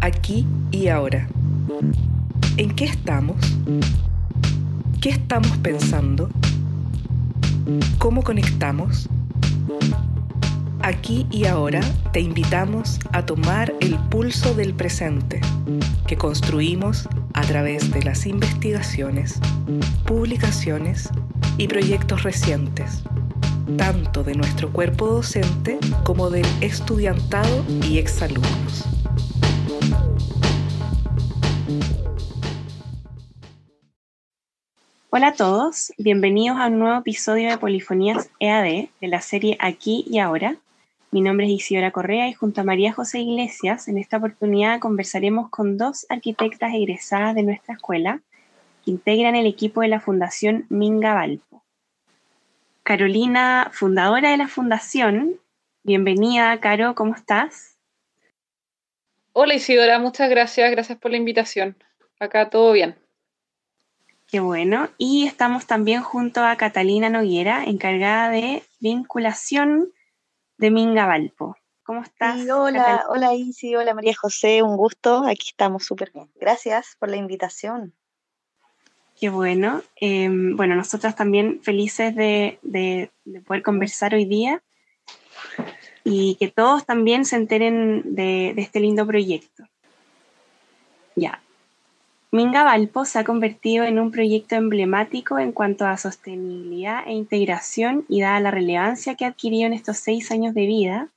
aquí y ahora. ¿En qué estamos? ¿Qué estamos pensando? ¿Cómo conectamos? Aquí y ahora te invitamos a tomar el pulso del presente que construimos a través de las investigaciones, publicaciones y proyectos recientes, tanto de nuestro cuerpo docente como del estudiantado y exalumnos. Hola a todos, bienvenidos a un nuevo episodio de Polifonías EAD de la serie Aquí y Ahora. Mi nombre es Isidora Correa y junto a María José Iglesias, en esta oportunidad conversaremos con dos arquitectas egresadas de nuestra escuela que integran el equipo de la Fundación Minga Valpo. Carolina, fundadora de la Fundación, bienvenida, Caro, ¿cómo estás? Hola Isidora, muchas gracias, gracias por la invitación. Acá todo bien. Qué bueno. Y estamos también junto a Catalina Noguera, encargada de vinculación de Minga Valpo. ¿Cómo estás? hola, hola Isi, hola María José, un gusto. Aquí estamos súper bien. Gracias por la invitación. Qué bueno. Em, bueno, nosotras también felices de, de, poder conversar hoy día y que todos también se enteren de, de este lindo proyecto. Ya, Minga Valpo se ha convertido en un proyecto emblemático en cuanto a sostenibilidad e integración y dada la relevancia que ha adquirido en estos seis años de vida,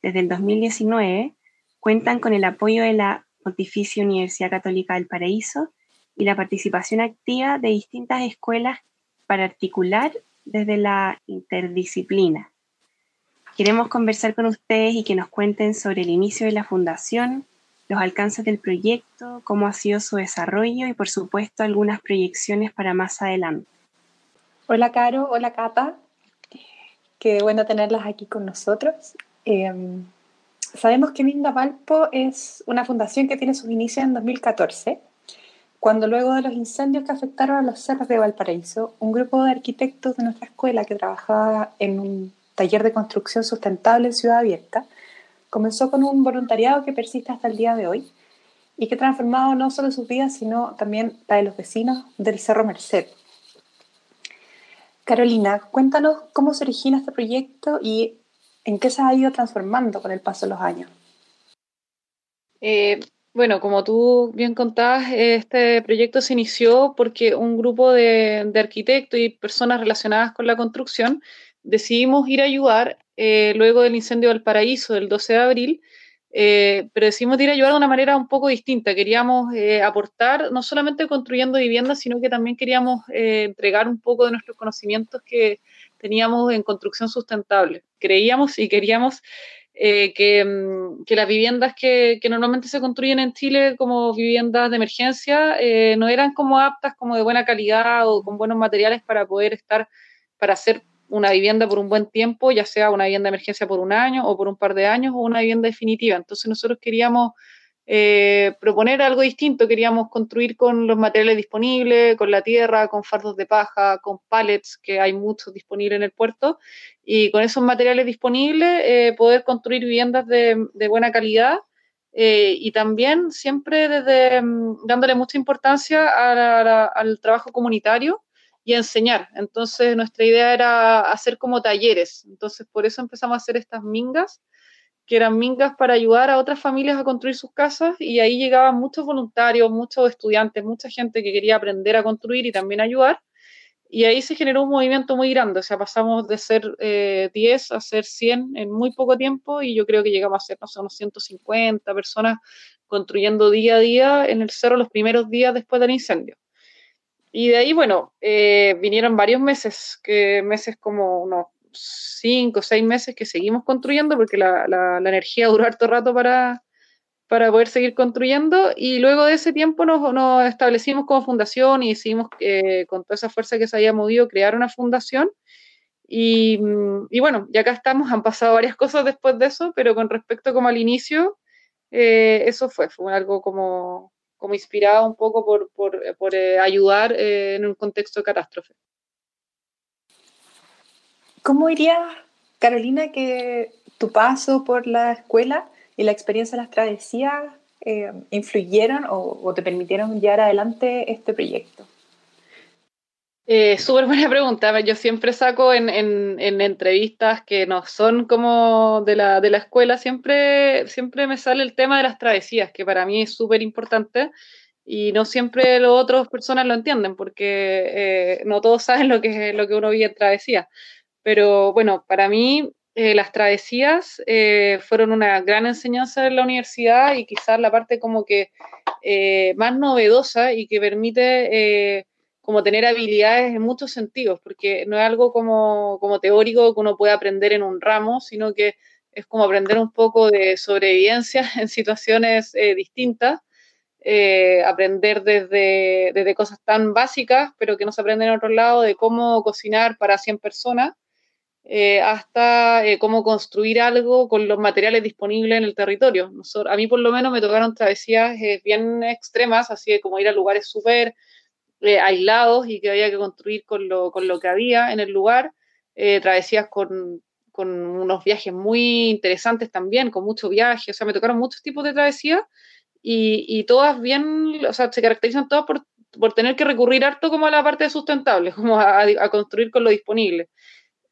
desde el 2019, cuentan con el apoyo de la Pontificia Universidad Católica del Paraíso y la participación activa de distintas escuelas para articular desde la interdisciplina. Queremos conversar con ustedes y que nos cuenten sobre el inicio de la fundación, los alcances del proyecto, cómo ha sido su desarrollo y por supuesto algunas proyecciones para más adelante. Hola Caro, hola Cata, qué bueno tenerlas aquí con nosotros. Em, sabemos que Minda Valpo es una fundación que tiene sus inicios en 2014, cuando luego de los incendios que afectaron a los cerros de Valparaíso, un grupo de arquitectos de nuestra escuela que trabajaba en un taller de construcción sustentable en Ciudad Abierta, comenzó con un voluntariado que persiste hasta el día de hoy y que ha transformado no solo sus vidas, sino también la de los vecinos del Cerro Merced. Carolina, cuéntanos cómo se origina este proyecto y en qué se ha ido transformando con el paso de los años. Eh, bueno, como tú bien contabas, este proyecto se inició porque un grupo de, de arquitectos y personas relacionadas con la construcción decidimos ir a ayudar eh, luego del incendio del paraíso del 12 de abril, eh, pero decidimos ir a ayudar de una manera un poco distinta. Queríamos eh, aportar, no solamente construyendo viviendas, sino que también queríamos entregar un poco de nuestros conocimientos que teníamos en construcción sustentable. Creíamos y queríamos que, mm, que, las viviendas que, que, normalmente se construyen en Chile como viviendas de emergencia no eran como aptas, como de buena calidad o con buenos materiales para poder estar, para hacer una vivienda por un buen tiempo, ya sea una vivienda de emergencia por un año o por un par de años o una vivienda definitiva. Entonces nosotros queríamos eh, proponer algo distinto, queríamos construir con los materiales disponibles, con la tierra, con fardos de paja, con pallets, que hay muchos disponibles en el puerto, y con esos materiales disponibles eh, poder construir viviendas de, buena calidad. Eh, y también siempre desde mm, dándole mucha importancia al trabajo comunitario y enseñar. Entonces nuestra idea era hacer como talleres. Entonces por eso empezamos a hacer estas mingas, que eran mingas para ayudar a otras familias a construir sus casas y ahí llegaban muchos voluntarios, muchos estudiantes, mucha gente que quería aprender a construir y también ayudar. Y ahí se generó un movimiento muy grande, o sea, pasamos de ser 10 eh, a ser 100 en muy poco tiempo y yo creo que llegamos a ser, no sé, unos 150 personas construyendo día a día en el cerro los primeros días después del incendio. Y de ahí, bueno, eh, vinieron varios meses, que meses como unos cinco o seis meses que seguimos construyendo, porque la, la, energía duró harto rato para, para poder seguir construyendo. Y luego de ese tiempo nos, nos establecimos como fundación y decidimos, eh, con toda esa fuerza que se había movido, crear una fundación. Y, y, bueno, ya acá estamos, han pasado varias cosas después de eso, pero con respecto como al inicio, eh, eso fue, fue algo como como inspirada un poco por, por, por eh, ayudar eh, en un contexto de catástrofe. ¿Cómo iría, Carolina, que tu paso por la escuela y la experiencia de las travesías eh, influyeron o, te permitieron llevar adelante este proyecto? Eh, Súper buena pregunta. Yo siempre saco en, en, entrevistas que no son como de la, de la escuela, siempre, siempre me sale el tema de las travesías, que para mí es súper importante y no siempre las otras personas lo entienden, porque eh, no todos saben lo que, lo que uno vive en travesía. Pero bueno, para mí eh, las travesías eh, fueron una gran enseñanza en la universidad y quizás la parte como que más novedosa y que permite como tener habilidades en muchos sentidos, porque no es algo como, como teórico que uno puede aprender en un ramo, sino que es como aprender un poco de sobrevivencia en situaciones eh, distintas, eh, aprender desde, desde, cosas tan básicas, pero que no se aprenden en otro lado, de cómo cocinar para 100 personas, eh, hasta cómo construir algo con los materiales disponibles en el territorio. a mí por lo menos me tocaron travesías bien extremas, así como ir a lugares súper eh, aislados y que había que construir con lo, con lo que había en el lugar, eh, travesías con, con, unos viajes muy interesantes también, con mucho viaje, o sea, me tocaron muchos tipos de travesías y, y todas bien, o sea, se caracterizan todas por, por, tener que recurrir harto como a la parte sustentable, como a, a construir con lo disponible.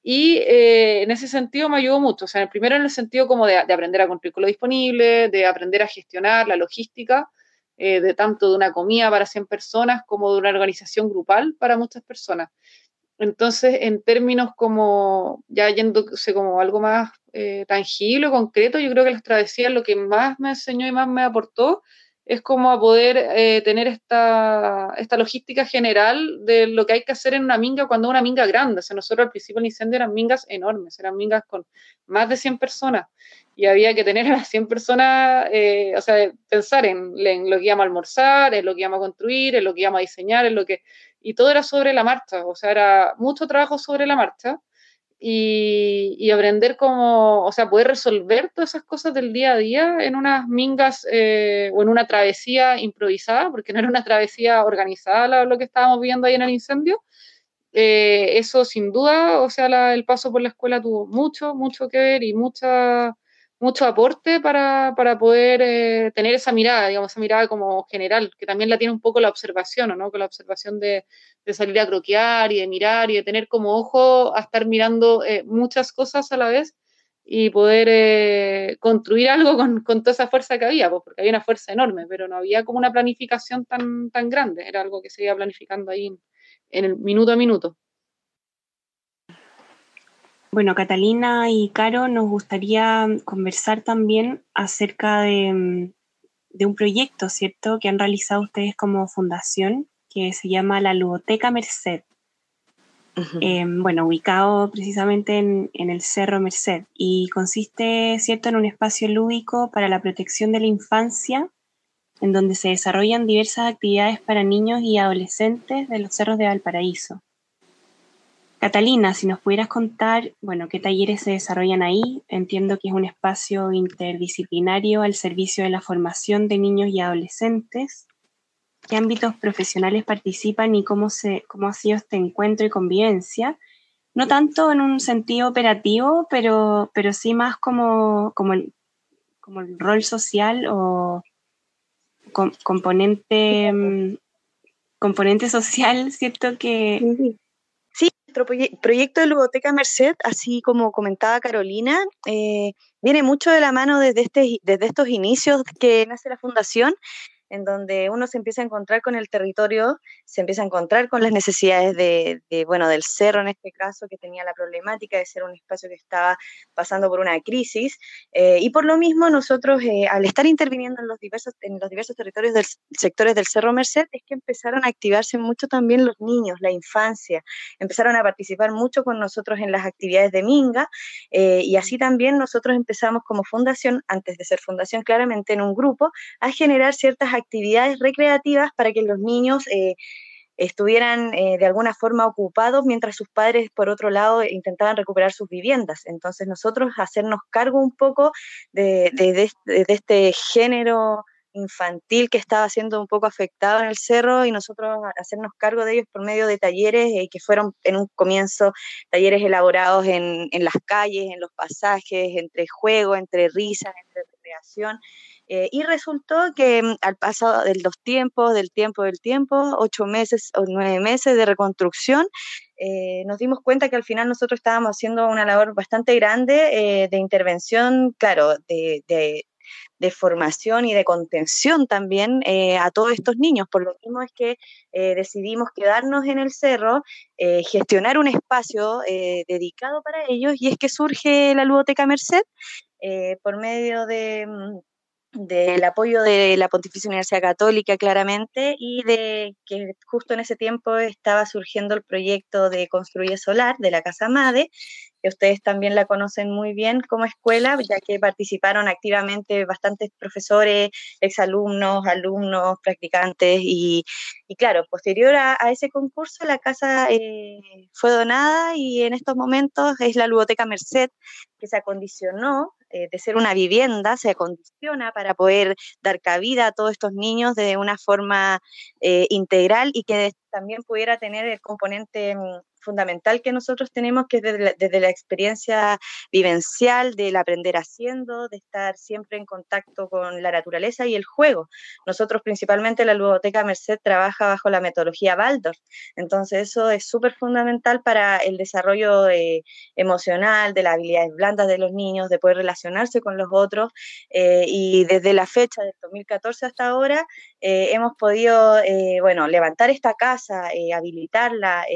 Y eh, en ese sentido me ayudó mucho. O sea, primero en el sentido como de, de, aprender a construir con lo disponible, de aprender a gestionar la logística, eh, de tanto de una comida para 100 personas como de una organización grupal para muchas personas. Entonces, en términos como, ya yéndose como algo más eh, tangible, concreto, yo creo que las travesías lo que más me enseñó y más me aportó es como a poder eh, tener esta, esta logística general de lo que hay que hacer en una minga cuando una minga grande. O sea, nosotros al principio del incendio eran mingas enormes, eran mingas con más de 100 personas. Y había que tener a las 100 personas, eh, o sea, pensar en, lo que íbamos a almorzar, en lo que íbamos a construir, en lo que íbamos a diseñar, en lo que... Y todo era sobre la marcha, o sea, era mucho trabajo sobre la marcha y, y aprender cómo, o sea, poder resolver todas esas cosas del día a día en unas mingas eh, o en una travesía improvisada, porque no era una travesía organizada lo, que estábamos viendo ahí en el incendio. Eh, eso sin duda, o sea, el paso por la escuela tuvo mucho, mucho que ver y mucha mucho aporte para, para poder eh, tener esa mirada, digamos, esa mirada como general, que también la tiene un poco la observación, ¿no? Con la observación de, salir a croquear y de mirar y de tener como ojo a estar mirando eh, muchas cosas a la vez y poder eh, construir algo con, con, toda esa fuerza que había, pues, porque había una fuerza enorme, pero no había como una planificación tan, tan grande, era algo que se iba planificando ahí en, en el minuto a minuto. Bueno, Catalina y Caro, nos gustaría conversar también acerca de, un proyecto, ¿cierto?, que han realizado ustedes como fundación, que se llama la Ludoteca Merced. Em, bueno, ubicado precisamente en, en, el Cerro Merced y consiste, ¿cierto?, en un espacio lúdico para la protección de la infancia, en donde se desarrollan diversas actividades para niños y adolescentes de los cerros de Valparaíso. Catalina, si nos pudieras contar, bueno, qué talleres se desarrollan ahí. Entiendo que es un espacio interdisciplinario al servicio de la formación de niños y adolescentes. ¿Qué ámbitos profesionales participan y cómo, se, cómo ha sido este encuentro y convivencia? No tanto en un sentido operativo, pero, pero sí más como, como, el, como el rol social o componente, mm, componente social, ¿cierto? Que, nuestro proyecto de Ludoteca Merced, así como comentaba Carolina, eh, viene mucho de la mano desde, este, desde estos inicios que nace la fundación en donde uno se empieza a encontrar con el territorio, se empieza a encontrar con las necesidades de, bueno, del cerro en este caso, que tenía la problemática de ser un espacio que estaba pasando por una crisis. Eh, y por lo mismo nosotros, eh, al estar interviniendo en los, diversos, en los diversos territorios del sectores del Cerro Merced, es que empezaron a activarse mucho también los niños, la infancia, empezaron a participar mucho con nosotros en las actividades de Minga, eh, y así también nosotros empezamos como fundación, antes de ser fundación claramente en un grupo, a generar ciertas actividades actividades recreativas para que los niños eh, estuvieran eh, de alguna forma ocupados mientras sus padres, por otro lado, intentaban recuperar sus viviendas. Entonces nosotros hacernos cargo un poco de, este género infantil que estaba siendo un poco afectado en el cerro y nosotros hacernos cargo de ellos por medio de talleres eh, que fueron en un comienzo talleres elaborados en, en, las calles, en los pasajes, entre juego, entre risas, entre investigación. Eh, y resultó que mm, al paso de los tiempos, del tiempo del tiempo, ocho meses o nueve meses de reconstrucción, eh, nos dimos cuenta que al final nosotros estábamos haciendo una labor bastante grande de intervención, claro, de, de formación y de contención también eh, a todos estos niños. Por lo mismo es que eh, decidimos quedarnos en el cerro, eh, gestionar un espacio dedicado para ellos y es que surge la Ludoteca Merced por medio de mm, del apoyo de la Pontificia Universidad Católica claramente y de que justo en ese tiempo estaba surgiendo el proyecto de Construye Solar de la Casa Made, que ustedes también la conocen muy bien como escuela, ya que participaron activamente bastantes profesores, exalumnos, alumnos, practicantes y, claro, posterior a, ese concurso la casa eh, fue donada y en estos momentos es la Ludoteca Merced que se acondicionó eh, de ser una vivienda, se acondiciona para poder dar cabida a todos estos niños de una forma eh, integral y que también pudiera tener el componente mm, fundamental que nosotros tenemos, que es desde la, experiencia vivencial, del aprender haciendo, de estar siempre en contacto con la naturaleza y el juego. Nosotros principalmente la Ludoteca Merced trabaja bajo la metodología Baldor, entonces eso es súper fundamental para el desarrollo eh, emocional, de las habilidades blandas de los niños, de poder relacionarse con los otros eh, y desde la fecha del 2014 hasta ahora eh, hemos podido, bueno, levantar esta casa, habilitarla,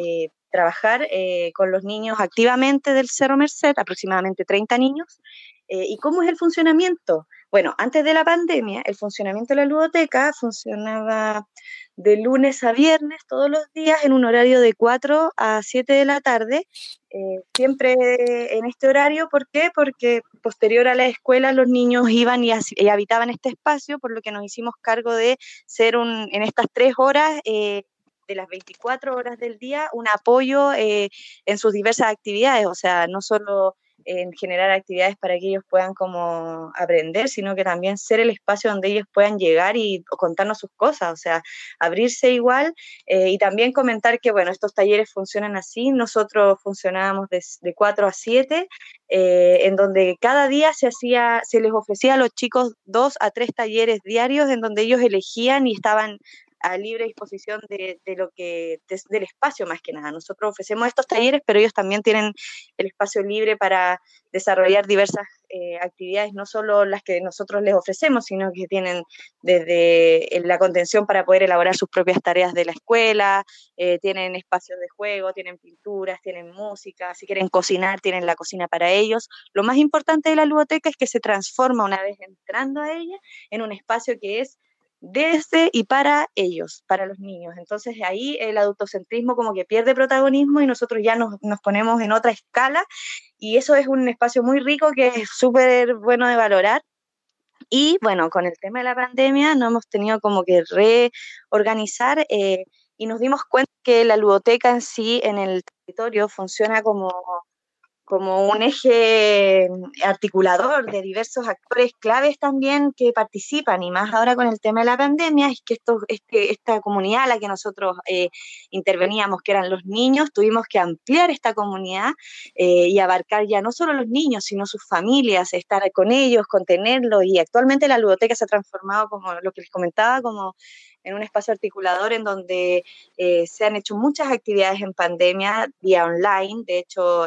trabajar eh, con los niños activamente del Cerro Merced, aproximadamente 30 niños. Eh, ¿Y cómo es el funcionamiento? Bueno, antes de la pandemia, el funcionamiento de la ludoteca funcionaba de lunes a viernes todos los días en un horario de 4 a 7 de la tarde, eh, siempre en este horario. ¿Por qué? Porque posterior a la escuela los niños iban y, habitaban este espacio, por lo que nos hicimos cargo de ser un, en estas tres horas de las 24 horas del día un apoyo eh, en sus diversas actividades, o sea, no solo en generar actividades para que ellos puedan como aprender, sino que también ser el espacio donde ellos puedan llegar y contarnos sus cosas, o sea, abrirse igual eh, y también comentar que, bueno, estos talleres funcionan así, nosotros funcionábamos de, de 4 a 7, eh, en donde cada día se hacía, se les ofrecía a los chicos dos a tres talleres diarios en donde ellos elegían y estaban a libre disposición de, lo que del espacio más que nada. Nosotros ofrecemos estos talleres, pero ellos también tienen el espacio libre para desarrollar diversas eh, actividades, no solo las que nosotros les ofrecemos, sino que tienen desde la contención para poder elaborar sus propias tareas de la escuela, eh, tienen espacios de juego, tienen pinturas, tienen música, si quieren cocinar, tienen la cocina para ellos. Lo más importante de la ludoteca es que se transforma una vez entrando a ella en un espacio que es desde y para ellos, para los niños. Entonces ahí el adultocentrismo como que pierde protagonismo y nosotros ya nos, ponemos en otra escala y eso es un espacio muy rico que es súper bueno de valorar. Y bueno, con el tema de la pandemia nos hemos tenido como que reorganizar eh, y nos dimos cuenta que la ludoteca en sí en el territorio funciona como como un eje articulador de diversos actores claves también que participan, y más ahora con el tema de la pandemia, es que esto, este, esta comunidad a la que nosotros eh, interveníamos, que eran los niños, tuvimos que ampliar esta comunidad eh, y abarcar ya no solo los niños, sino sus familias, estar con ellos, contenerlos, y actualmente la ludoteca se ha transformado, como lo que les comentaba, como en un espacio articulador en donde eh, se han hecho muchas actividades en pandemia vía online. De hecho,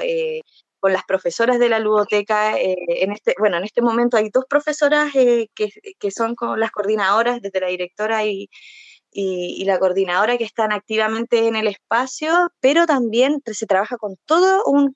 con las profesoras de la ludoteca. Eh, en este, bueno, en este momento hay dos profesoras eh, que, que, son con las coordinadoras, desde la directora y, y, la coordinadora que están activamente en el espacio, pero también se trabaja con todo un,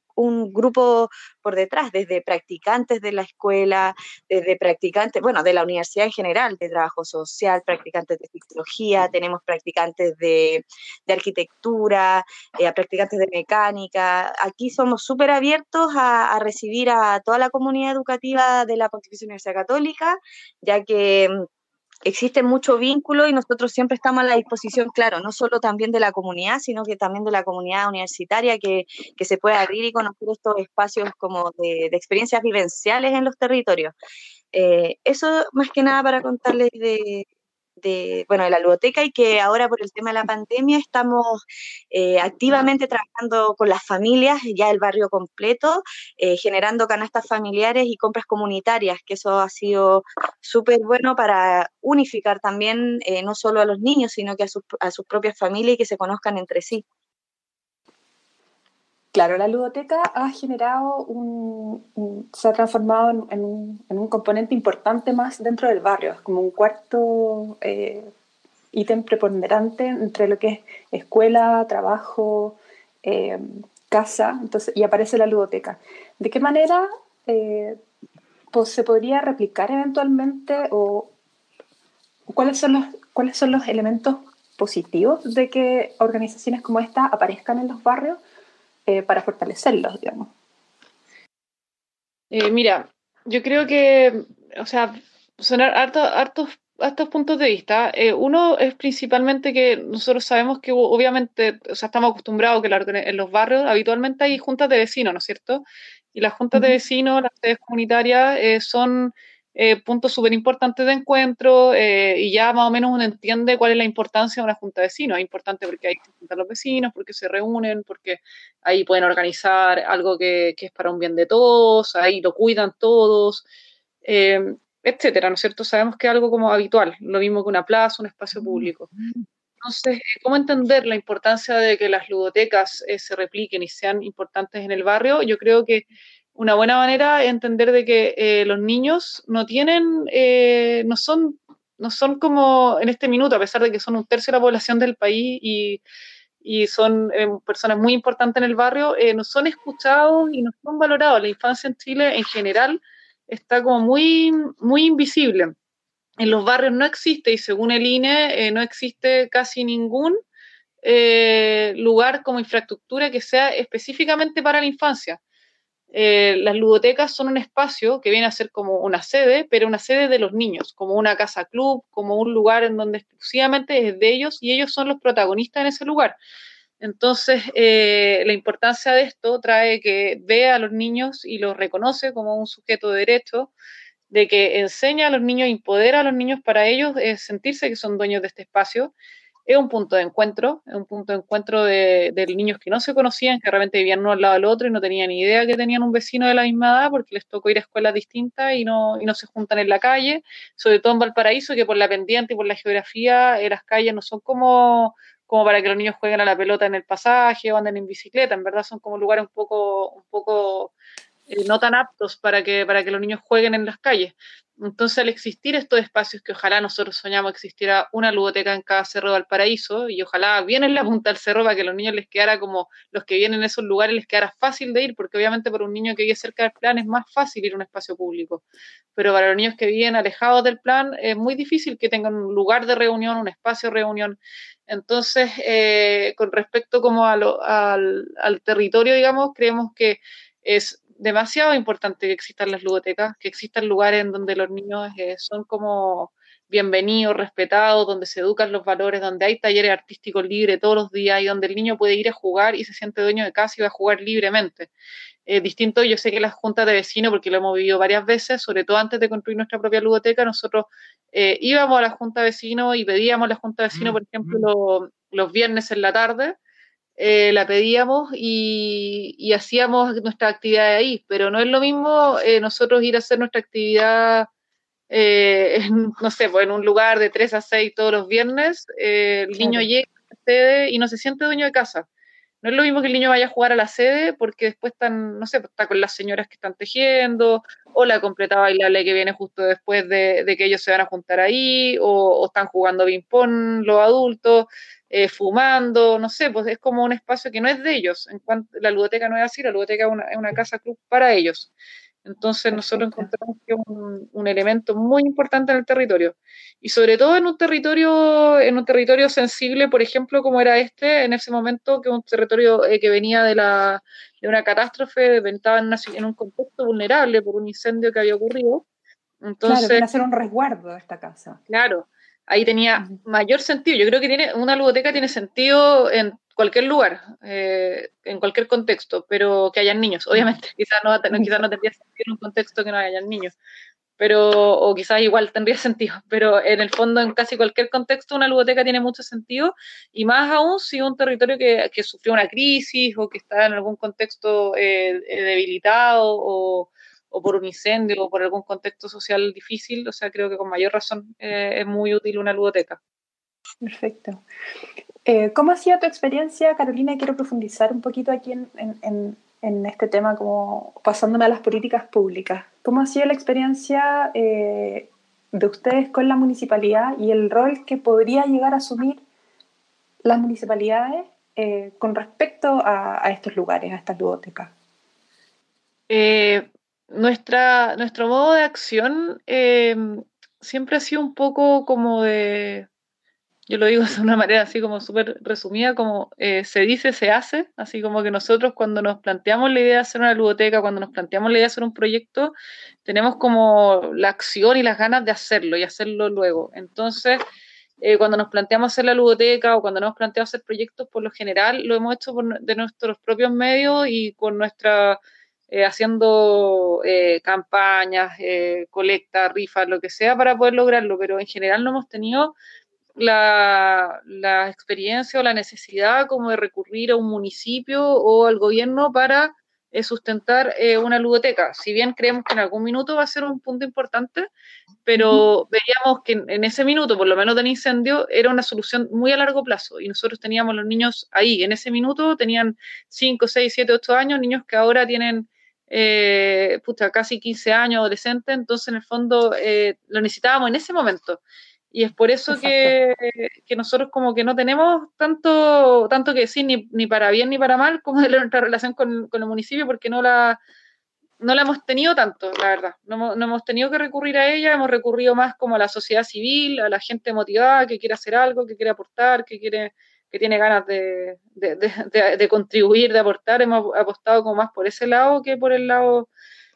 grupo por detrás, desde practicantes de la escuela, desde practicantes, bueno, de la universidad en general, de trabajo social, practicantes de psicología, tenemos practicantes de, arquitectura, eh, practicantes de mecánica. Aquí somos súper abiertos a, a recibir a toda la comunidad educativa de la Pontificia Universidad Católica, ya que existe mucho vínculo y nosotros siempre estamos a la disposición, claro, no solo también de la comunidad, sino que también de la comunidad universitaria que, se puede abrir y conocer estos espacios como de, experiencias vivenciales en los territorios. Eh, eso más que nada para contarles de, de, bueno, de la ludoteca y que ahora por el tema de la pandemia estamos eh, activamente trabajando con las familias, ya el barrio completo, eh, generando canastas familiares y compras comunitarias, que eso ha sido súper bueno para unificar también no solo a los niños, sino que a a sus propias familias y que se conozcan entre sí. Claro, la ludoteca ha generado un, se ha transformado en, un, componente importante más dentro del barrio, es como un cuarto eh, ítem preponderante entre lo que es escuela, trabajo, eh, casa, entonces, y aparece la ludoteca. ¿De qué manera eh, se podría replicar eventualmente o cuáles son los, cuáles son los elementos positivos de que organizaciones como esta aparezcan en los barrios? Eh, para fortalecerlos, digamos. Eh, mira, yo creo que, o sea, son hartos, hartos, puntos de vista. Eh, uno es principalmente que nosotros sabemos que obviamente, o sea, estamos acostumbrados que en los barrios habitualmente hay juntas de vecinos, ¿no es cierto? Y las juntas de vecinos, las sedes comunitarias, son eh, puntos súper importantes de encuentro eh, y ya más o menos uno entiende cuál es la importancia de una junta de vecinos. Es importante porque hay que juntar los vecinos, porque se reúnen, porque ahí pueden organizar algo que, es para un bien de todos, ahí lo cuidan todos, eh, etcétera, ¿no es cierto? Sabemos que es algo como habitual, lo mismo que una plaza, un espacio mm. público. Entonces, ¿cómo entender la importancia de que las ludotecas se repliquen y sean importantes en el barrio? Yo creo que una buena manera es entender de que eh, los niños no tienen, eh, no son, no son como en este minuto, a pesar de que son un tercio de la población del país y, y son eh, personas muy importantes en el barrio, no son escuchados y no son valorados. La infancia en Chile en general está como muy, muy invisible. En los barrios no existe, y según el INE, no existe casi ningún lugar como infraestructura que sea específicamente para la infancia. Eh, las ludotecas son un espacio que viene a ser como una sede, pero una sede de los niños, como una casa club, como un lugar en donde exclusivamente es de ellos y ellos son los protagonistas en ese lugar. Entonces, eh, la importancia de esto trae que vea a los niños y los reconoce como un sujeto de derecho, de que enseña a los niños, empodera a los niños para ellos eh, sentirse que son dueños de este espacio es un punto de encuentro, es un punto de encuentro de, niños que no se conocían, que realmente vivían uno al lado del otro y no tenían ni idea que tenían un vecino de la misma edad porque les tocó ir a escuelas distintas y no, y no se juntan en la calle, sobre todo en Valparaíso, que por la pendiente y por la geografía, eh, las calles no son como, para que los niños jueguen a la pelota en el pasaje o anden en bicicleta, en verdad son como lugares un poco, un poco eh, no tan aptos para que los niños jueguen en las calles. Entonces, al existir estos espacios que ojalá nosotros soñamos existiera una ludoteca en cada cerro de Valparaíso, y ojalá bien en la punta del cerro para que los niños les quedara como los que vienen en esos lugares les quedara fácil de ir, porque obviamente para un niño que vive cerca del plan es más fácil ir a un espacio público. Pero para los niños que viven alejados del plan es muy difícil que tengan un lugar de reunión, un espacio de reunión. Entonces, eh, con respecto como al, al territorio, digamos, creemos que es demasiado importante que existan las ludotecas, que existan lugares en donde los niños eh, son como bienvenidos, respetados, donde se educan los valores, donde hay talleres artísticos libres todos los días y donde el niño puede ir a jugar y se siente dueño de casa y va a jugar libremente. Eh, distinto, yo sé que las juntas de vecinos, porque lo hemos vivido varias veces, sobre todo antes de construir nuestra propia ludoteca, nosotros eh, íbamos a la junta de vecinos y pedíamos a la junta de vecinos, mm, por ejemplo, mm. los viernes en la tarde, eh, la pedíamos y, hacíamos nuestra actividad ahí, pero no es lo mismo eh, nosotros ir a hacer nuestra actividad, eh, no sé, pues en un lugar de 3 a 6 todos los viernes, el niño llega y no se siente dueño de casa. No es lo mismo que el niño vaya a jugar a la sede porque después están, no sé, está con las señoras que están tejiendo, o la completa bailable que viene justo después de, que ellos se van a juntar ahí, o, o están jugando ping-pong los adultos. Eh, fumando, no sé, pues es como un espacio que no es de ellos. En cuanto, la ludoteca no es así, la ludoteca es una, casa club para ellos. Entonces nosotros encontramos que es un, elemento muy importante en el territorio. Y sobre todo en un territorio, en un territorio sensible, por ejemplo, como era este, en ese momento, que un territorio eh, que venía de, la, de una catástrofe, estaba en, en, un contexto vulnerable por un incendio que había ocurrido. Entonces, claro, hacer un resguardo de esta casa. Claro, ahí tenía mayor sentido. Yo creo que tiene, una ludoteca tiene sentido en cualquier lugar, eh, en cualquier contexto, pero que hayan niños, obviamente. Quizás no, no, no tendría sentido en un contexto que no hayan niños. pero, o quizás igual tendría sentido, pero en el fondo en casi cualquier contexto una ludoteca tiene mucho sentido, y más aún si un territorio que, que sufrió una crisis o que está en algún contexto eh, debilitado o, o, por un incendio o por algún contexto social difícil, o sea, creo que con mayor razón eh, es muy útil una ludoteca. Perfecto. Eh, ¿Cómo ha sido tu experiencia, Carolina? Quiero profundizar un poquito aquí en, en, en, este tema, como pasándome a las políticas públicas. ¿Cómo ha sido la experiencia eh, de ustedes con la municipalidad y el rol que podría llegar a asumir las municipalidades eh, con respecto a, a, estos lugares, a estas bibliotecas? Nuestra, nuestro modo de acción siempre ha sido un poco como de yo lo digo de una manera así como súper resumida, como eh, se dice, se hace, así como que nosotros cuando nos planteamos la idea de hacer una ludoteca, cuando nos planteamos la idea de hacer un proyecto, tenemos como la acción y las ganas de hacerlo y hacerlo luego. Entonces, eh, cuando nos planteamos hacer la ludoteca o cuando nos planteamos hacer proyectos, por lo general lo hemos hecho de nuestros propios medios y con nuestra... Eh, haciendo campañas, colectas, rifas, lo que sea para poder lograrlo, pero en general no hemos tenido la, la, experiencia o la necesidad como de recurrir a un municipio o al gobierno para eh, sustentar eh, una ludoteca. Si bien creemos que en algún minuto va a ser un punto importante, pero veíamos que en, ese minuto, por lo menos del incendio, era una solución muy a largo plazo y nosotros teníamos los niños ahí. En ese minuto tenían 5, 6, 7, 8 años, niños que ahora tienen eh, casi 15 años, adolescentes, entonces en el fondo eh, lo necesitábamos en ese momento. Y es por eso que, que, nosotros como que no tenemos tanto, tanto que decir ni, ni para bien ni para mal como de nuestra relación con, con, el municipio, porque no la, no la hemos tenido tanto, la verdad. No, no, hemos tenido que recurrir a ella, hemos recurrido más como a la sociedad civil, a la gente motivada que quiere hacer algo, que quiere aportar, que quiere que tiene ganas de, de, de, de contribuir, de aportar. Hemos apostado como más por ese lado que por el lado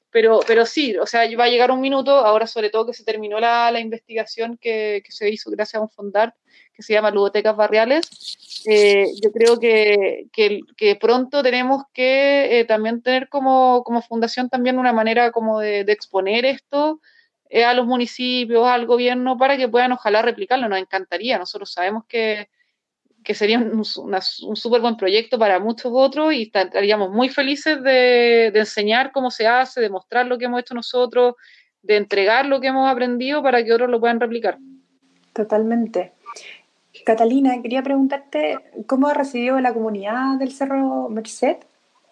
pero, pero sí, o sea, va a llegar un minuto, ahora sobre todo que se terminó la, la investigación que, que, se hizo gracias a un fondar que se llama Ludotecas Barriales. Eh, yo creo que, que, que, pronto tenemos que eh, también tener como, como, fundación también una manera como de, de exponer esto eh, a los municipios, al gobierno, para que puedan ojalá replicarlo. Nos encantaría, nosotros sabemos que, que sería un, un súper buen proyecto para muchos otros y estaríamos muy felices de, de, enseñar cómo se hace, de mostrar lo que hemos hecho nosotros, de entregar lo que hemos aprendido para que otros lo puedan replicar. Totalmente. Catalina, quería preguntarte cómo ha recibido la comunidad del Cerro Merced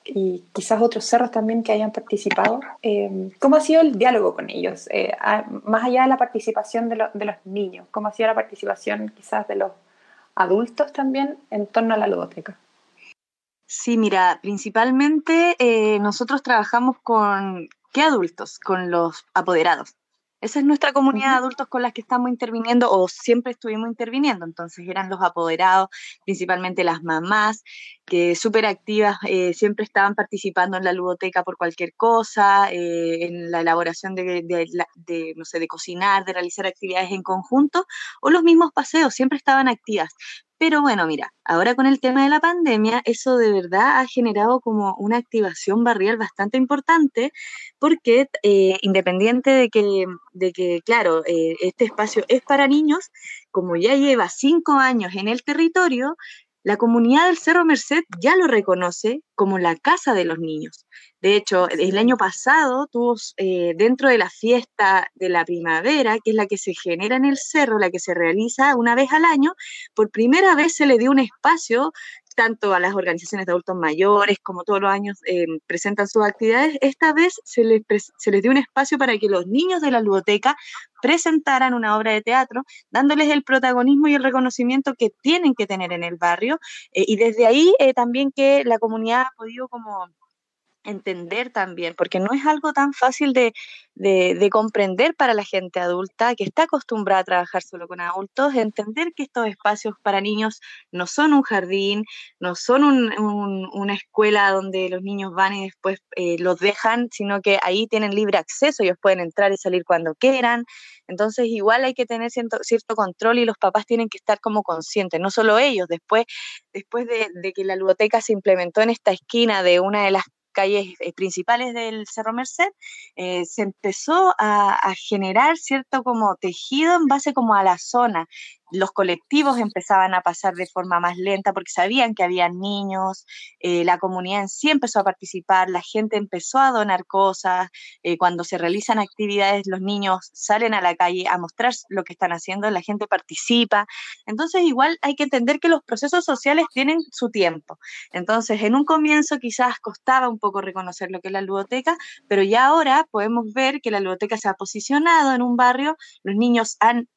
y quizás otros cerros también que hayan participado. Eh, ¿Cómo ha sido el diálogo con ellos? Eh, más allá de la participación de, lo, de los niños, ¿cómo ha sido la participación quizás de los adultos también en torno a la ludoteca? Sí, mira, principalmente eh, nosotros trabajamos con, ¿qué adultos? Con los apoderados. Esa es nuestra comunidad de adultos con las que estamos interviniendo o siempre estuvimos interviniendo. Entonces eran los apoderados, principalmente las mamás, que súper activas, eh, siempre estaban participando en la ludoteca por cualquier cosa, eh, en la elaboración de, de, no sé, de cocinar, de realizar actividades en conjunto, o los mismos paseos, siempre estaban activas. Pero bueno, mira, ahora con el tema de la pandemia, eso de verdad ha generado como una activación barrial bastante importante, porque eh, independiente de que, de que claro, este espacio es para niños, como ya lleva cinco años en el territorio, la comunidad del Cerro Merced ya lo reconoce como la casa de los niños. De hecho, el año pasado tuvo eh, dentro de la fiesta de la primavera, que es la que se genera en el cerro, la que se realiza una vez al año, por primera vez se le dio un espacio tanto a las organizaciones de adultos mayores como todos los años eh, presentan sus actividades, esta vez se les, se les dio un espacio para que los niños de la ludoteca presentaran una obra de teatro, dándoles el protagonismo y el reconocimiento que tienen que tener en el barrio. Eh, y desde ahí eh, también que la comunidad ha podido como entender también, porque no es algo tan fácil de, de, de, comprender para la gente adulta que está acostumbrada a trabajar solo con adultos, entender que estos espacios para niños no son un jardín, no son un, un, una escuela donde los niños van y después eh, los dejan, sino que ahí tienen libre acceso, ellos pueden entrar y salir cuando quieran. Entonces igual hay que tener cierto, cierto control y los papás tienen que estar como conscientes, no solo ellos, después, después de, de que la ludoteca se implementó en esta esquina de una de las calles eh, principales del Cerro Merced, eh, se empezó a, a, generar cierto como tejido en base como a la zona los colectivos empezaban a pasar de forma más lenta porque sabían que había niños, eh, la comunidad en sí empezó a participar, la gente empezó a donar cosas, eh, cuando se realizan actividades los niños salen a la calle a mostrar lo que están haciendo, la gente participa, entonces igual hay que entender que los procesos sociales tienen su tiempo, entonces en un comienzo quizás costaba un poco reconocer lo que es la ludoteca, pero ya ahora podemos ver que la ludoteca se ha posicionado en un barrio, los niños han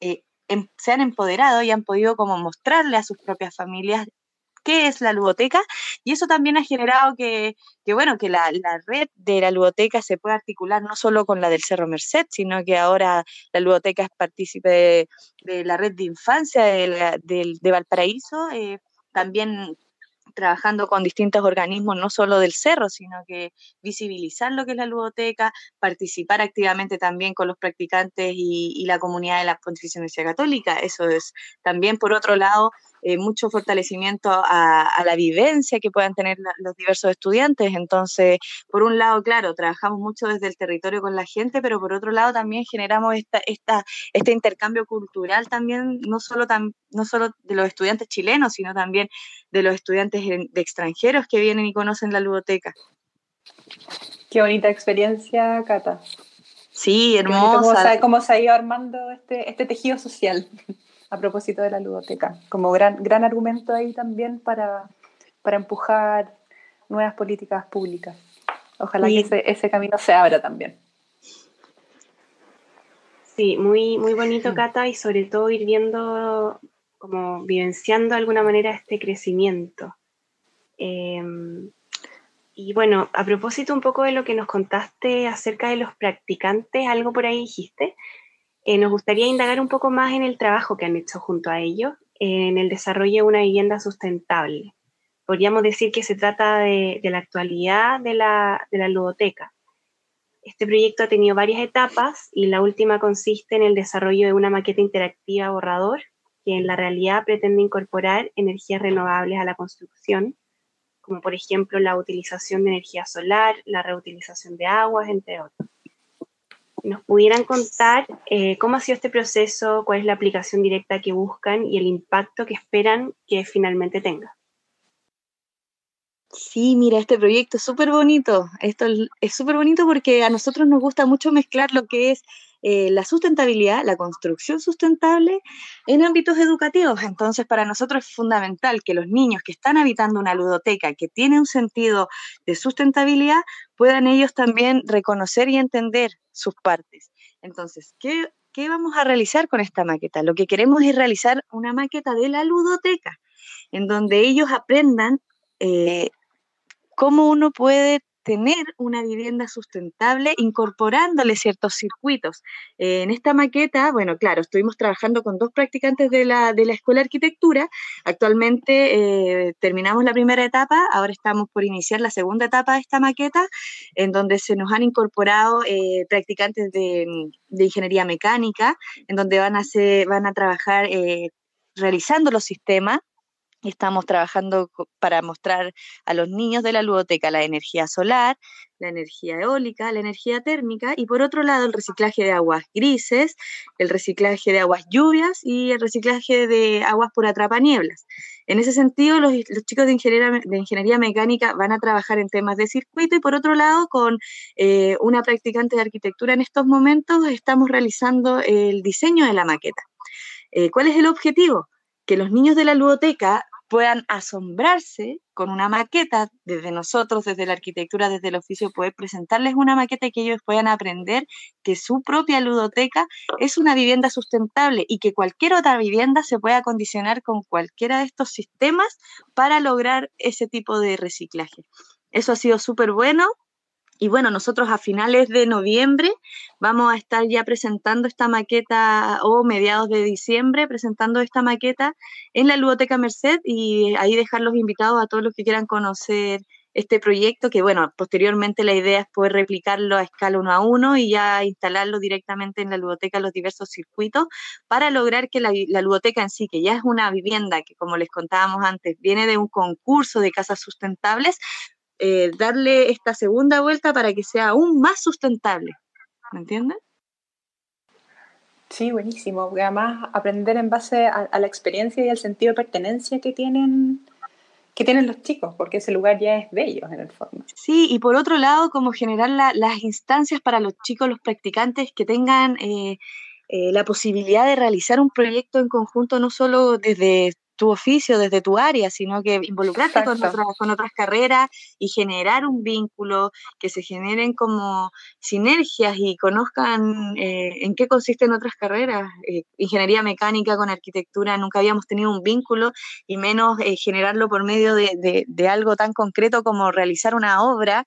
eh, Em, se han empoderado y han podido como mostrarle a sus propias familias qué es la ludoteca y eso también ha generado que, que bueno, que la, la, red de la ludoteca se pueda articular no solo con la del Cerro Merced, sino que ahora la ludoteca es partícipe de, de la red de infancia de, de, de Valparaíso, eh, también trabajando con distintos organismos, no solo del cerro, sino que visibilizar lo que es la ludoteca, participar activamente también con los practicantes y, y la comunidad de la Pontificia Universidad Católica. Eso es también, por otro lado, eh, mucho fortalecimiento a, a, la vivencia que puedan tener la, los diversos estudiantes. Entonces, por un lado, claro, trabajamos mucho desde el territorio con la gente, pero por otro lado también generamos esta, esta, este intercambio cultural también, no solo, tam, no solo de los estudiantes chilenos, sino también de los estudiantes de extranjeros que vienen y conocen la ludoteca. Qué bonita experiencia, Cata. Sí, hermosa. Cómo se, cómo se ha ido armando este, este tejido social a propósito de la ludoteca, como gran, gran argumento ahí también para, para empujar nuevas políticas públicas. Ojalá sí. que ese, ese, camino se abra también. Sí, muy, muy bonito, Cata, y sobre todo ir viendo, como vivenciando de alguna manera este crecimiento. Eh, y bueno, a propósito un poco de lo que nos contaste acerca de los practicantes, algo por ahí dijiste, eh, nos gustaría indagar un poco más en el trabajo que han hecho junto a ellos en el desarrollo de una vivienda sustentable. Podríamos decir que se trata de, la actualidad de la, de la ludoteca. Este proyecto ha tenido varias etapas y la última consiste en el desarrollo de una maqueta interactiva borrador que en la realidad pretende incorporar energías renovables a la construcción, como por ejemplo la utilización de energía solar, la reutilización de aguas, entre otros nos pudieran contar eh, cómo ha sido este proceso, cuál es la aplicación directa que buscan y el impacto que esperan que finalmente tenga. Sí, mira, este proyecto es súper bonito. Esto es súper bonito porque a nosotros nos gusta mucho mezclar lo que es eh, la sustentabilidad, la construcción sustentable en ámbitos educativos. Entonces, para nosotros es fundamental que los niños que están habitando una ludoteca que tiene un sentido de sustentabilidad puedan ellos también reconocer y entender sus partes. Entonces, ¿qué, ¿qué vamos a realizar con esta maqueta? Lo que queremos es realizar una maqueta de la ludoteca, en donde ellos aprendan eh, cómo uno puede tener una vivienda sustentable incorporándole ciertos circuitos. Eh, en esta maqueta, bueno, claro, estuvimos trabajando con dos practicantes de la, de la Escuela de Arquitectura. Actualmente eh, terminamos la primera etapa, ahora estamos por iniciar la segunda etapa de esta maqueta, en donde se nos han incorporado eh, practicantes de, de, Ingeniería Mecánica, en donde van a, hacer, van a trabajar eh, realizando los sistemas Estamos trabajando para mostrar a los niños de la ludoteca la energía solar, la energía eólica, la energía térmica y por otro lado el reciclaje de aguas grises, el reciclaje de aguas lluvias y el reciclaje de aguas por atrapanieblas. En ese sentido, los, chicos de ingeniería, de ingeniería, mecánica van a trabajar en temas de circuito y por otro lado, con eh, una practicante de arquitectura en estos momentos, estamos realizando el diseño de la maqueta. Eh, ¿Cuál es el objetivo? Que los niños de la ludoteca puedan asombrarse con una maqueta desde nosotros, desde la arquitectura, desde el oficio, poder presentarles una maqueta y que ellos puedan aprender que su propia ludoteca es una vivienda sustentable y que cualquier otra vivienda se puede acondicionar con cualquiera de estos sistemas para lograr ese tipo de reciclaje. Eso ha sido súper bueno, y bueno, nosotros a finales de noviembre vamos a estar ya presentando esta maqueta o mediados de diciembre presentando esta maqueta en la Ludoteca Merced y ahí dejar los invitados a todos los que quieran conocer este proyecto, que bueno, posteriormente la idea es poder replicarlo a escala uno a uno y ya instalarlo directamente en la ludoteca, los diversos circuitos, para lograr que la, la ludoteca en sí, que ya es una vivienda que como les contábamos antes, viene de un concurso de casas sustentables, eh, darle esta segunda vuelta para que sea aún más sustentable. ¿Me entiendes? Sí, buenísimo. además aprender en base a, la experiencia y al sentido de pertenencia que tienen que tienen los chicos, porque ese lugar ya es de ellos en el fondo. Sí, y por otro lado, como generar las instancias para los chicos, los practicantes que tengan eh, eh, la posibilidad de realizar un proyecto en conjunto, no solo desde tu oficio, desde tu área, sino que involucrarte con otras, con otras carreras y generar un vínculo, que se generen como sinergias y conozcan eh, en qué consisten otras carreras. Eh, ingeniería mecánica con arquitectura, nunca habíamos tenido un vínculo y menos eh, generarlo por medio de, de, algo tan concreto como realizar una obra.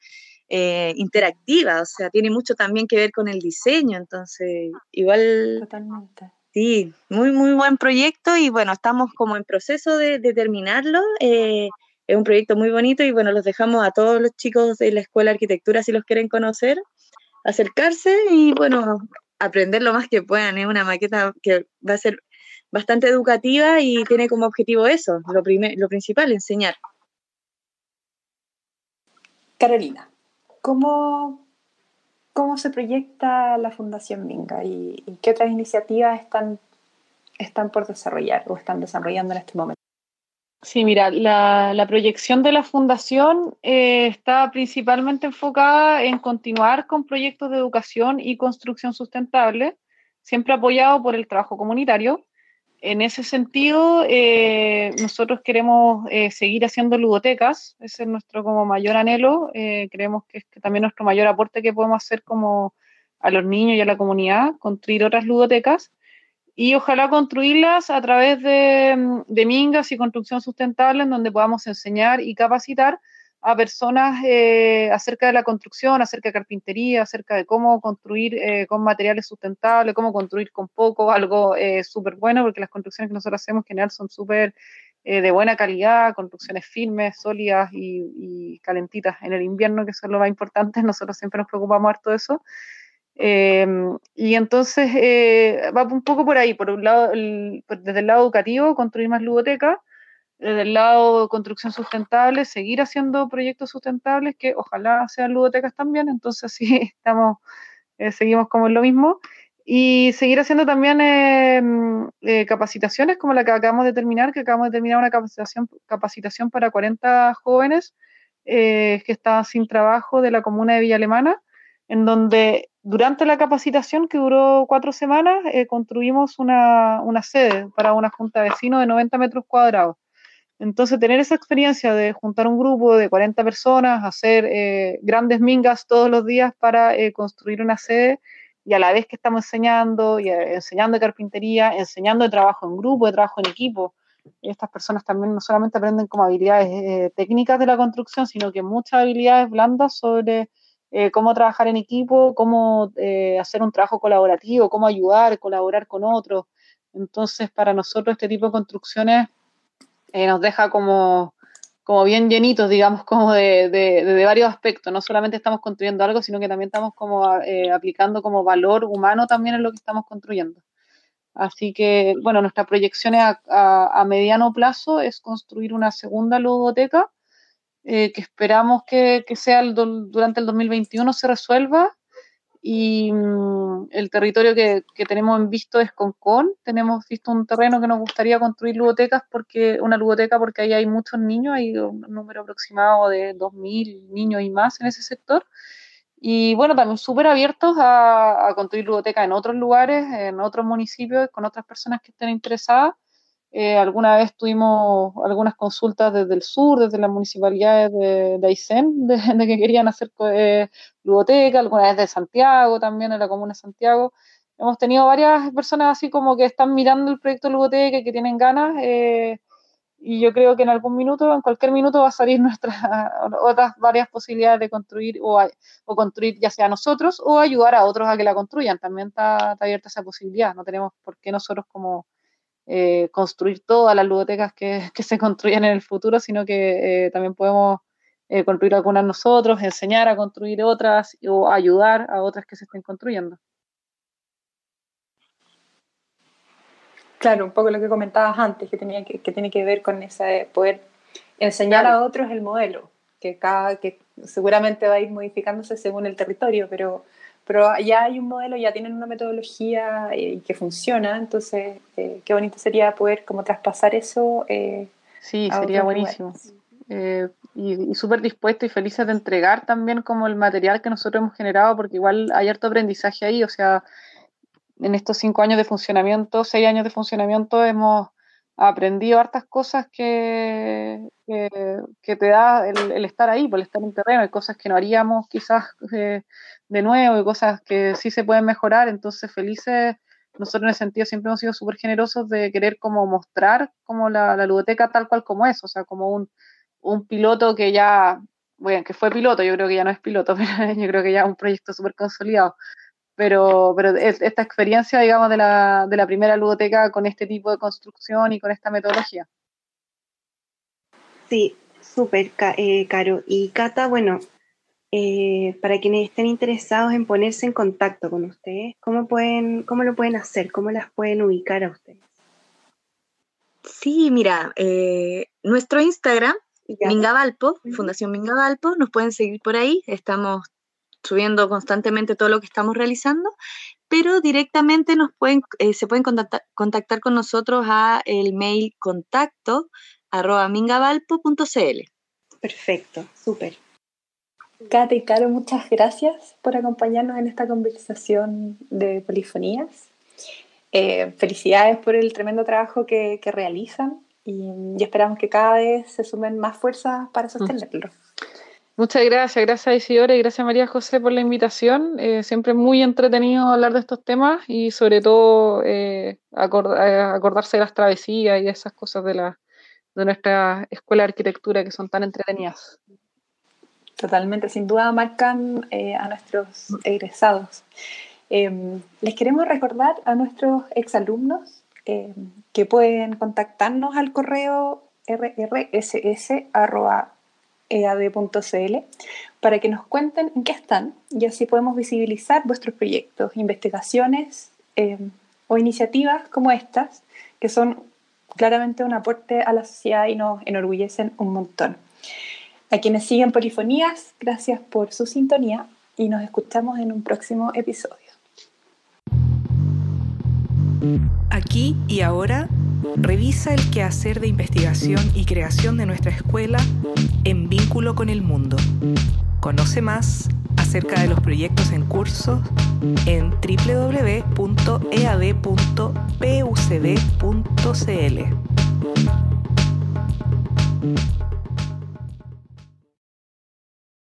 interactiva, o sea, tiene mucho también que ver con el diseño, entonces igual Totalmente. Sí, muy, muy buen proyecto y bueno, estamos como en proceso de, terminarlo. Eh, es un proyecto muy bonito y bueno, los dejamos a todos los chicos de la Escuela de Arquitectura si los quieren conocer, acercarse y bueno, aprender lo más que puedan. Es una maqueta que va a ser bastante educativa y tiene como objetivo eso, lo, lo principal, enseñar. Carolina, ¿cómo, cómo se proyecta la Fundación Minga y, qué otras iniciativas están, están por desarrollar o están desarrollando en este momento. Sí, mira, la, proyección de la fundación eh, está principalmente enfocada en continuar con proyectos de educación y construcción sustentable, siempre apoyado por el trabajo comunitario, en ese sentido, eh, nosotros queremos eh, seguir haciendo ludotecas, ese es nuestro como mayor anhelo, eh, creemos que es también nuestro mayor aporte que podemos hacer como a los niños y a la comunidad, construir otras ludotecas y ojalá construirlas a través de, de mingas y construcción sustentable en donde podamos enseñar y capacitar a personas eh, acerca de la construcción, acerca de carpintería, acerca de cómo construir eh, con materiales sustentables, cómo construir con poco, algo eh, súper bueno, porque las construcciones que nosotros hacemos en general son súper de buena calidad, construcciones firmes, sólidas y, calentitas en el invierno, que eso es lo más importante, nosotros siempre nos preocupamos harto de eso. Em, y entonces va un poco por ahí, por un lado, desde el lado educativo, construir más ludotecas, desde el lado de construcción sustentable, seguir haciendo proyectos sustentables que ojalá sean ludotecas también, entonces sí, estamos, eh, seguimos como en lo mismo. Y seguir haciendo también em, eh, capacitaciones como la que acabamos de terminar, que acabamos de terminar una capacitación, capacitación para 40 jóvenes eh, que estaban sin trabajo de la comuna de Villa Alemana, en donde durante la capacitación, que duró cuatro semanas, construimos una, una sede para una junta de vecinos de 90 metros cuadrados entonces, tener esa experiencia de juntar un grupo de 40 personas, hacer eh, grandes mingas todos los días para eh, construir una sede y a la vez que estamos enseñando, y, eh, enseñando de carpintería, enseñando de trabajo en grupo, de trabajo en equipo. Estas personas también no solamente aprenden como habilidades técnicas de la construcción, sino que muchas habilidades blandas sobre cómo trabajar en equipo, cómo hacer un trabajo colaborativo, cómo ayudar, colaborar con otros. Entonces, para nosotros este tipo de construcciones eh, nos deja como, como bien llenitos, digamos, como de, de, varios aspectos. No solamente estamos construyendo algo, sino que también estamos como eh, aplicando como valor humano también en lo que estamos construyendo. Así que, bueno, nuestra proyección a, a, mediano plazo es construir una segunda ludoteca eh, que esperamos que, que sea durante el 2021 se resuelva y mm, el territorio que, que, tenemos en visto es Concón. Tenemos visto un terreno que nos gustaría construir ludotecas porque una ludoteca porque ahí hay muchos niños, hay un número aproximado de 2.000 niños y más en ese sector. Y bueno, también súper abiertos a, a construir ludotecas en otros lugares, en otros municipios, con otras personas que estén interesadas. Eh, alguna vez tuvimos algunas consultas desde el sur, desde las municipalidades de, de Aysén, de, que querían hacer eh, ludoteca, alguna vez de Santiago también, en la comuna de Santiago. Hemos tenido varias personas así como que están mirando el proyecto ludoteca y que tienen ganas. Eh, y yo creo que en algún minuto, en cualquier minuto, va a salir nuestras otras varias posibilidades de construir o, o, construir ya sea nosotros o ayudar a otros a que la construyan. También está, está abierta esa posibilidad. No tenemos por qué nosotros como eh, construir todas las ludotecas que, que, se construyan en el futuro, sino que eh, también podemos eh, construir algunas nosotros, enseñar a construir otras o ayudar a otras que se estén construyendo. Claro, un poco lo que comentabas antes, que, tenía que, que tiene que ver con ese poder enseñar a otros el modelo, que, cada, que seguramente va a ir modificándose según el territorio, pero, pero ya hay un modelo, ya tienen una metodología eh, que funciona, entonces eh, qué bonito sería poder como traspasar eso. Eh, sí, sería buenísimo. y, y súper dispuesto y felices de entregar también como el material que nosotros hemos generado, porque igual hay harto aprendizaje ahí, o sea, en estos cinco años de funcionamiento, seis años de funcionamiento, hemos aprendido hartas cosas que, que, te da el, estar ahí, por el estar en terreno, hay cosas que no haríamos quizás eh, de nuevo y cosas que sí se pueden mejorar, entonces felices, nosotros en ese sentido siempre hemos sido súper generosos de querer como mostrar como la, la, ludoteca tal cual como es, o sea, como un, un piloto que ya, bueno, que fue piloto, yo creo que ya no es piloto, pero yo creo que ya es un proyecto súper consolidado, pero, pero esta experiencia, digamos, de la, de la primera ludoteca con este tipo de construcción y con esta metodología. Sí, súper eh, caro. Y Cata, bueno, eh, para quienes estén interesados en ponerse en contacto con ustedes, ¿cómo, pueden, ¿cómo lo pueden hacer? ¿Cómo las pueden ubicar a ustedes? Sí, mira, eh, nuestro Instagram, Mingavalpo, Fundación Mingavalpo, nos pueden seguir por ahí. Estamos subiendo constantemente todo lo que estamos realizando, pero directamente nos pueden, eh, se pueden contactar, con nosotros a el mail contacto arroba mingavalpo.cl. Perfecto, súper. Kate y Caro, muchas gracias por acompañarnos en esta conversación de polifonías. Eh, felicidades por el tremendo trabajo que, realizan y, esperamos que cada vez se sumen más fuerzas para sostenerlo. Muchas gracias, gracias Isidora y gracias María José por la invitación. Eh, siempre muy entretenido hablar de estos temas y sobre todo eh, eh, acordarse de las travesías y esas cosas de, la, de nuestra escuela de arquitectura que son tan entretenidas. Totalmente, sin duda marcan a nuestros egresados. Em, les queremos recordar a nuestros exalumnos que pueden contactarnos al correo rrss.com ead.cl para que nos cuenten en qué están y así podemos visibilizar vuestros proyectos, investigaciones eh, o iniciativas como estas, que son claramente un aporte a la sociedad y nos enorgullecen un montón. A quienes siguen Polifonías, gracias por su sintonía y nos escuchamos en un próximo episodio. Aquí y ahora Revisa el quehacer de investigación y creación de nuestra escuela en vínculo con el mundo. Conoce más acerca de los proyectos en curso en www.ead.pucd.cl.